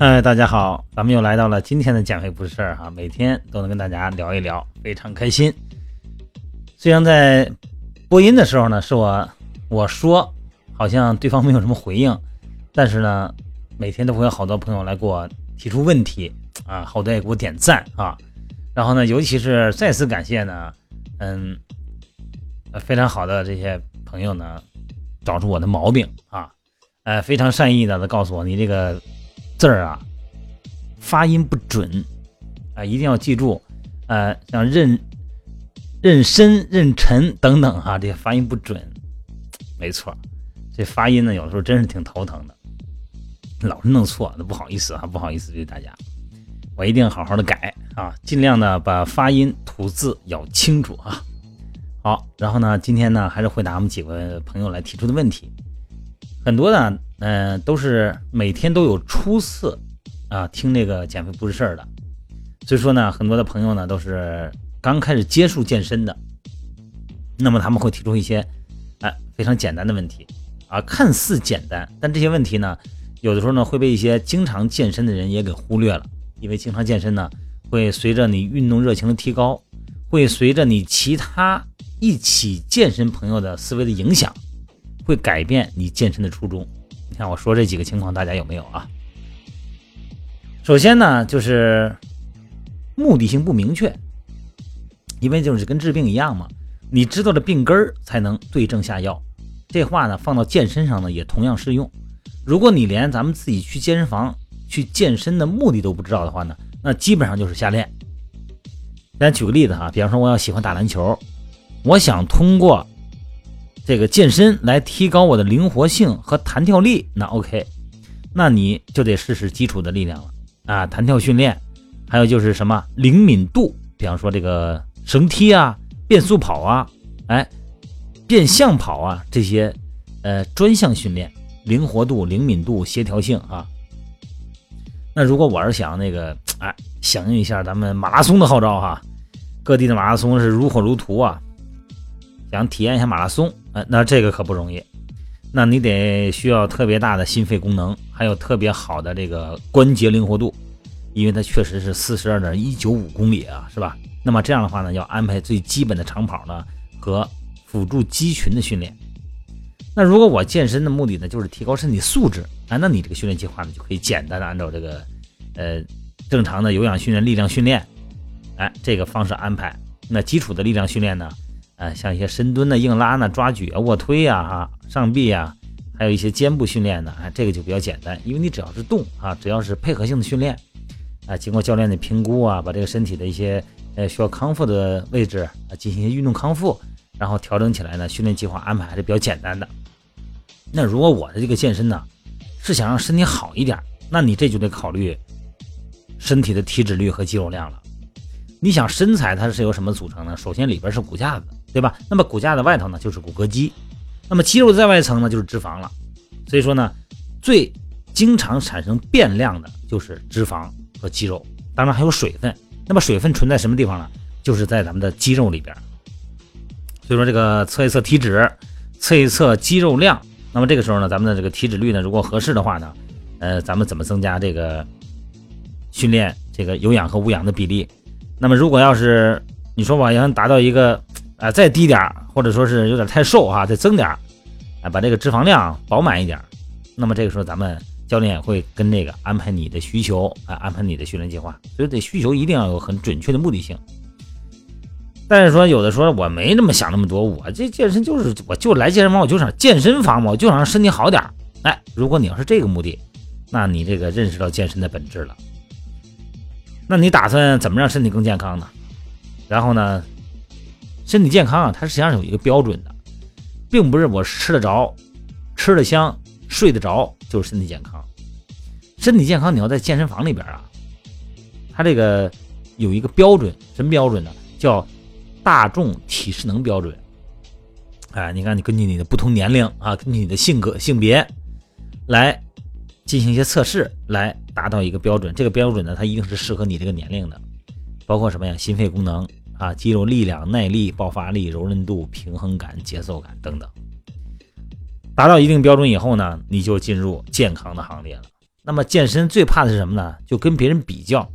哎，大家好，咱们又来到了今天的减肥不是事儿哈，每天都能跟大家聊一聊，非常开心。虽然在播音的时候呢，是我我说，好像对方没有什么回应，但是呢，每天都会有好多朋友来给我提出问题啊，好多也给我点赞啊，然后呢，尤其是再次感谢呢，嗯，非常好的这些朋友呢，找出我的毛病啊，呃，非常善意的告诉我你这个。字儿啊，发音不准啊，一定要记住，呃，像认”、“认深”、“认沉等等哈，这些发音不准，没错，这发音呢，有时候真是挺头疼的，老是弄错，那不好意思啊，不好意思对大家，我一定好好的改啊，尽量的把发音吐字咬清楚啊。好，然后呢，今天呢，还是回答我们几个朋友来提出的问题。很多呢，嗯，都是每天都有初次啊听这个减肥不是事儿的，所以说呢，很多的朋友呢都是刚开始接触健身的，那么他们会提出一些哎非常简单的问题啊，看似简单，但这些问题呢，有的时候呢会被一些经常健身的人也给忽略了，因为经常健身呢会随着你运动热情的提高，会随着你其他一起健身朋友的思维的影响。会改变你健身的初衷。你看我说这几个情况，大家有没有啊？首先呢，就是目的性不明确，因为就是跟治病一样嘛，你知道了病根儿，才能对症下药。这话呢，放到健身上呢，也同样适用。如果你连咱们自己去健身房去健身的目的都不知道的话呢，那基本上就是瞎练。咱举个例子哈，比方说我要喜欢打篮球，我想通过。这个健身来提高我的灵活性和弹跳力，那 OK，那你就得试试基础的力量了啊，弹跳训练，还有就是什么灵敏度，比方说这个绳梯啊、变速跑啊、哎变向跑啊这些，呃专项训练，灵活度、灵敏度、协调性啊。那如果我是想那个哎响应一下咱们马拉松的号召哈，各地的马拉松是如火如荼啊。想体验一下马拉松，呃，那这个可不容易，那你得需要特别大的心肺功能，还有特别好的这个关节灵活度，因为它确实是四十二点一九五公里啊，是吧？那么这样的话呢，要安排最基本的长跑呢和辅助肌群的训练。那如果我健身的目的呢，就是提高身体素质，啊，那你这个训练计划呢就可以简单的按照这个呃正常的有氧训练、力量训练，哎，这个方式安排。那基础的力量训练呢？啊，像一些深蹲的、硬拉呢、抓举啊、卧推呀、哈上臂呀，还有一些肩部训练呢，啊，这个就比较简单，因为你只要是动啊，只要是配合性的训练，啊，经过教练的评估啊，把这个身体的一些呃需要康复的位置啊进行运动康复，然后调整起来呢，训练计划安排还是比较简单的。那如果我的这个健身呢，是想让身体好一点，那你这就得考虑身体的体脂率和肌肉量了。你想身材它是由什么组成呢？首先里边是骨架子。对吧？那么骨架的外头呢，就是骨骼肌，那么肌肉在外层呢，就是脂肪了。所以说呢，最经常产生变量的就是脂肪和肌肉，当然还有水分。那么水分存在什么地方呢？就是在咱们的肌肉里边。所以说这个测一测体脂，测一测肌肉量。那么这个时候呢，咱们的这个体脂率呢，如果合适的话呢，呃，咱们怎么增加这个训练这个有氧和无氧的比例？那么如果要是你说我要达到一个。啊，再低点儿，或者说是有点太瘦哈，再增点儿，啊，把这个脂肪量饱满一点。那么这个时候，咱们教练也会跟这个安排你的需求，啊，安排你的训练计划。所以这需求一定要有很准确的目的性。但是说有的时候我没那么想那么多，我这健身就是我就来健身房，我就想健身房嘛，我就想让身体好点儿。哎，如果你要是这个目的，那你这个认识到健身的本质了。那你打算怎么让身体更健康呢？然后呢？身体健康啊，它实际上有一个标准的，并不是我吃得着、吃得香、睡得着就是身体健康。身体健康，你要在健身房里边啊，它这个有一个标准，什么标准呢？叫大众体适能标准。哎，你看，你根据你的不同年龄啊，根据你的性格、性别来进行一些测试，来达到一个标准。这个标准呢，它一定是适合你这个年龄的，包括什么呀？心肺功能。啊，肌肉力量、耐力、爆发力、柔韧度、平衡感、节奏感等等，达到一定标准以后呢，你就进入健康的行列了。那么健身最怕的是什么呢？就跟别人比较，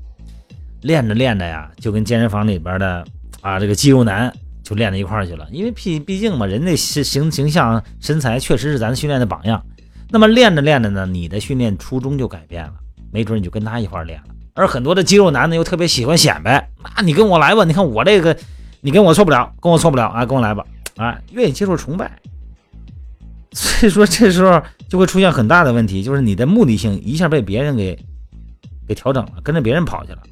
练着练着呀，就跟健身房里边的啊这个肌肉男就练到一块儿去了。因为毕毕竟嘛，人家形形形象身材确实是咱训练的榜样。那么练着练着呢，你的训练初衷就改变了，没准你就跟他一块儿练了。而很多的肌肉男呢，又特别喜欢显摆，那你跟我来吧，你看我这个，你跟我错不了，跟我错不了啊，跟我来吧，啊，愿意接受崇拜。所以说这时候就会出现很大的问题，就是你的目的性一下被别人给给调整了，跟着别人跑去了。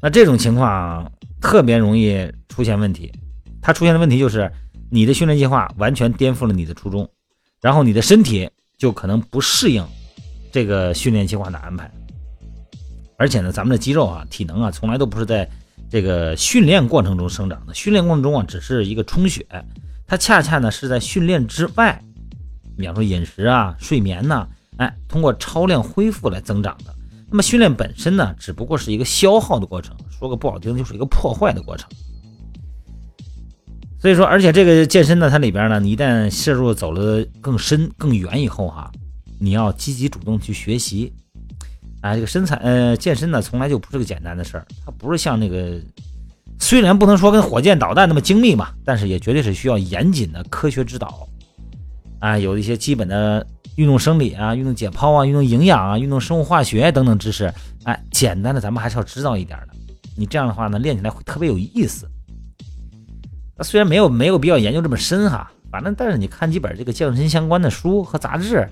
那这种情况特别容易出现问题，它出现的问题就是你的训练计划完全颠覆了你的初衷，然后你的身体就可能不适应这个训练计划的安排。而且呢，咱们的肌肉啊、体能啊，从来都不是在这个训练过程中生长的，训练过程中啊，只是一个充血，它恰恰呢是在训练之外。比方说饮食啊、睡眠呐，哎，通过超量恢复来增长的。那么训练本身呢，只不过是一个消耗的过程，说个不好听，就是一个破坏的过程。所以说，而且这个健身呢，它里边呢，你一旦摄入走了更深、更远以后哈，你要积极主动去学习。啊，这个身材呃，健身呢，从来就不是个简单的事儿，它不是像那个，虽然不能说跟火箭导弹那么精密嘛，但是也绝对是需要严谨的科学指导。啊，有一些基本的运动生理啊、运动解剖啊、运动营养啊、运动生物化学等等知识，哎，简单的咱们还是要知道一点的。你这样的话呢，练起来会特别有意思。那虽然没有没有必要研究这么深哈，反正但是你看几本这个健身相关的书和杂志，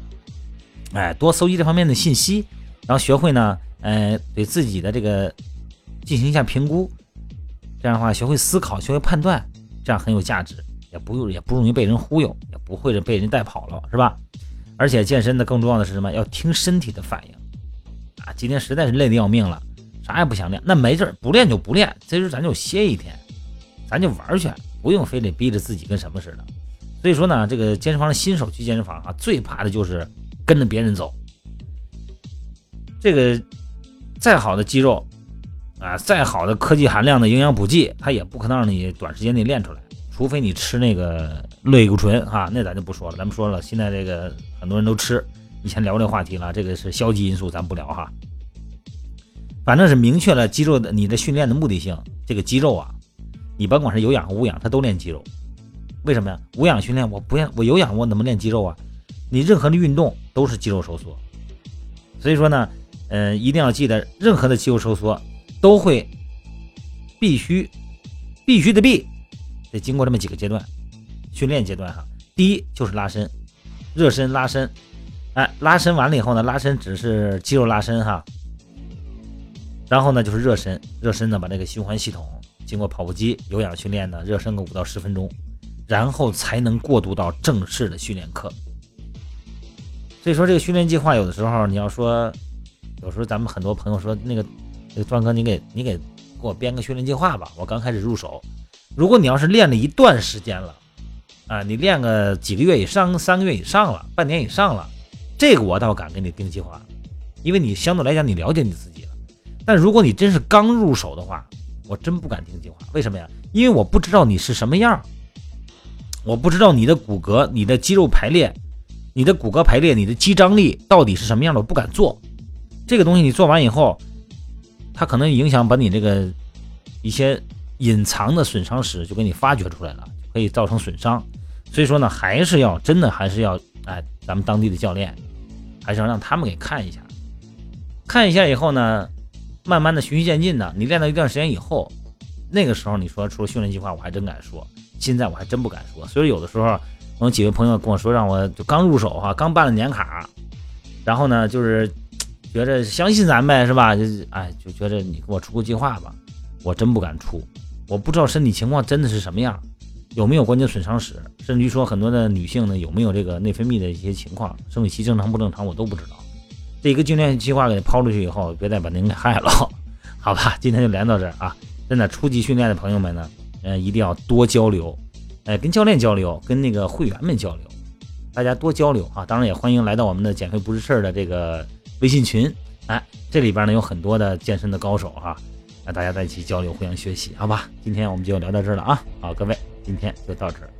哎，多搜集这方面的信息，然后学会呢，呃，对自己的这个进行一下评估，这样的话学会思考、学会判断，这样很有价值。也不用，也不容易被人忽悠，也不会被人带跑了，是吧？而且健身的更重要的是什么？要听身体的反应啊！今天实在是累得要命了，啥也不想练，那没事儿不练就不练，这时咱就歇一天，咱就玩去，不用非得逼着自己跟什么似的。所以说呢，这个健身房的新手去健身房啊，最怕的就是跟着别人走。这个再好的肌肉啊，再好的科技含量的营养补剂，它也不可能让你短时间内练出来。除非你吃那个类固醇哈，那咱就不说了。咱们说了，现在这个很多人都吃，以前聊这话题了，这个是消极因素，咱不聊哈。反正是明确了肌肉的你的训练的目的性。这个肌肉啊，你甭管是有氧和无氧，它都练肌肉。为什么呀？无氧训练我不练，我有氧我怎么练肌肉啊？你任何的运动都是肌肉收缩。所以说呢，嗯，一定要记得，任何的肌肉收缩都会必须必须的必。得经过这么几个阶段，训练阶段哈，第一就是拉伸，热身拉伸，哎，拉伸完了以后呢，拉伸只是肌肉拉伸哈，然后呢就是热身，热身呢把这个循环系统经过跑步机有氧训练呢热身个五到十分钟，然后才能过渡到正式的训练课。所以说这个训练计划有的时候你要说，有时候咱们很多朋友说那个那个壮哥你给你给给我编个训练计划吧，我刚开始入手。如果你要是练了一段时间了，啊，你练个几个月以上，三个月以上了，半年以上了，这个我倒敢给你定计划，因为你相对来讲你了解你自己了。但如果你真是刚入手的话，我真不敢定计划。为什么呀？因为我不知道你是什么样，我不知道你的骨骼、你的肌肉排列、你的骨骼排列、你的肌张力到底是什么样的，我不敢做。这个东西你做完以后，它可能影响把你这个一些。隐藏的损伤史就给你发掘出来了，可以造成损伤。所以说呢，还是要真的还是要哎，咱们当地的教练，还是要让他们给看一下。看一下以后呢，慢慢的循序渐进的，你练到一段时间以后，那个时候你说出了训练计划，我还真敢说。现在我还真不敢说。所以有的时候，我有几位朋友跟我说，让我就刚入手哈，刚办了年卡，然后呢，就是觉着相信咱呗，是吧？就是哎，就觉着你给我出个计划吧，我真不敢出。我不知道身体情况真的是什么样，有没有关节损伤史，甚至于说很多的女性呢有没有这个内分泌的一些情况，生理期正常不正常我都不知道。这一个训练计划给抛出去以后，别再把您给害了，好吧？今天就连到这儿啊！真的初级训练的朋友们呢，呃，一定要多交流，哎，跟教练交流，跟那个会员们交流，大家多交流啊！当然也欢迎来到我们的减肥不是事儿的这个微信群，哎，这里边呢有很多的健身的高手哈。那大家在一起交流，互相学习，好吧？今天我们就聊到这了啊！好，各位，今天就到这儿。